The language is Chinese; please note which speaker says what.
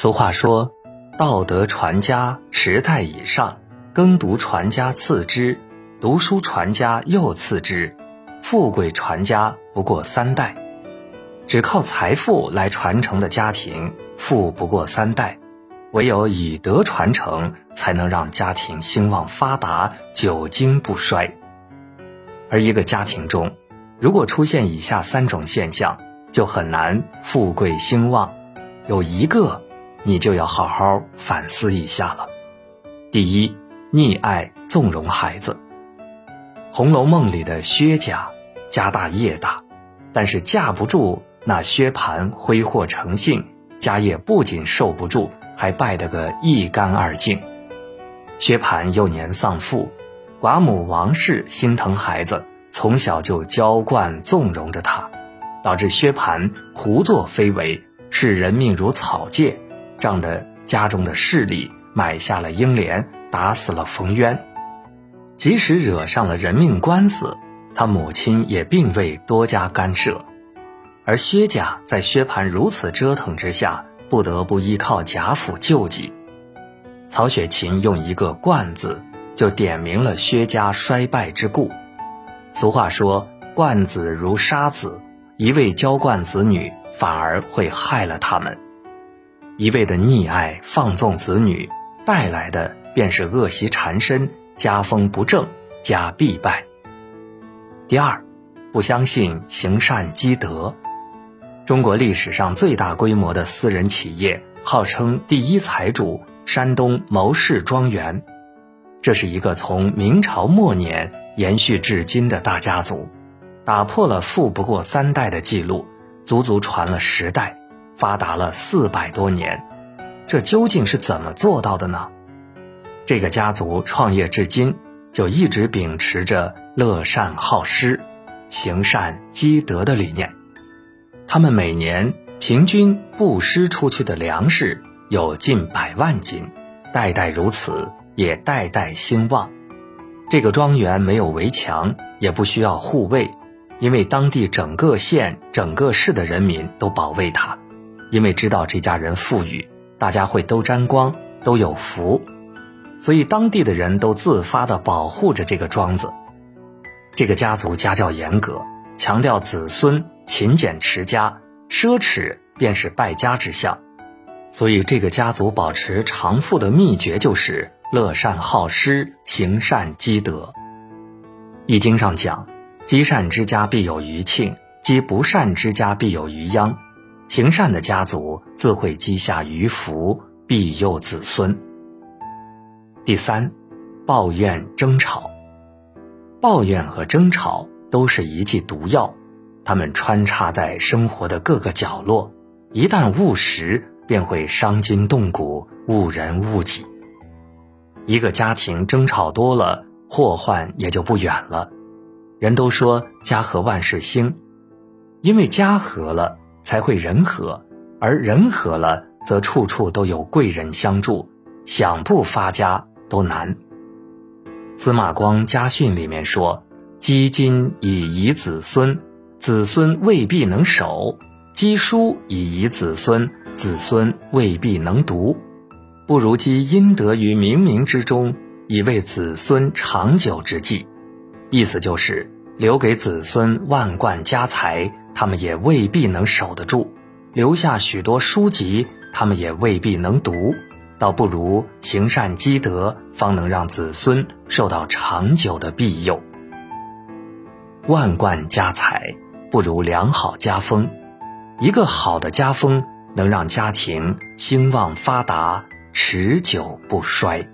Speaker 1: 俗话说：“道德传家十代以上，耕读传家次之，读书传家又次之，富贵传家不过三代。”只靠财富来传承的家庭，富不过三代；唯有以德传承，才能让家庭兴旺发达、久经不衰。而一个家庭中，如果出现以下三种现象，就很难富贵兴旺。有一个。你就要好好反思一下了。第一，溺爱纵容孩子。《红楼梦》里的薛家家大业大，但是架不住那薛蟠挥霍成性，家业不仅受不住，还败得个一干二净。薛蟠幼年丧父，寡母王氏心疼孩子，从小就娇惯纵容着他，导致薛蟠胡作非为，视人命如草芥。仗着家中的势力，买下了英莲，打死了冯渊。即使惹上了人命官司，他母亲也并未多加干涉。而薛家在薛蟠如此折腾之下，不得不依靠贾府救济。曹雪芹用一个“惯”字，就点明了薛家衰败之故。俗话说：“惯子如杀子”，一味娇惯子女，反而会害了他们。一味的溺爱放纵子女，带来的便是恶习缠身，家风不正，家必败。第二，不相信行善积德。中国历史上最大规模的私人企业，号称第一财主——山东牟氏庄园，这是一个从明朝末年延续至今的大家族，打破了富不过三代的记录，足足传了十代。发达了四百多年，这究竟是怎么做到的呢？这个家族创业至今，就一直秉持着乐善好施、行善积德的理念。他们每年平均布施出去的粮食有近百万斤，代代如此，也代代兴旺。这个庄园没有围墙，也不需要护卫，因为当地整个县、整个市的人民都保卫它。因为知道这家人富裕，大家会都沾光，都有福，所以当地的人都自发地保护着这个庄子。这个家族家教严格，强调子孙勤俭持家，奢侈便是败家之相。所以这个家族保持长富的秘诀就是乐善好施，行善积德。易经上讲：“积善之家必有余庆，积不善之家必有余殃。”行善的家族自会积下余福，庇佑子孙。第三，抱怨争吵，抱怨和争吵都是一剂毒药，它们穿插在生活的各个角落，一旦误食，便会伤筋动骨，误人误己。一个家庭争吵多了，祸患也就不远了。人都说家和万事兴，因为家和了。才会人和，而人和了，则处处都有贵人相助，想不发家都难。司马光家训里面说：“积金以遗子孙，子孙未必能守；积书以遗子孙，子孙未必能读。不如积阴德于冥冥之中，以为子孙长久之计。”意思就是留给子孙万贯家财。他们也未必能守得住，留下许多书籍，他们也未必能读，倒不如行善积德，方能让子孙受到长久的庇佑。万贯家财不如良好家风，一个好的家风能让家庭兴旺发达，持久不衰。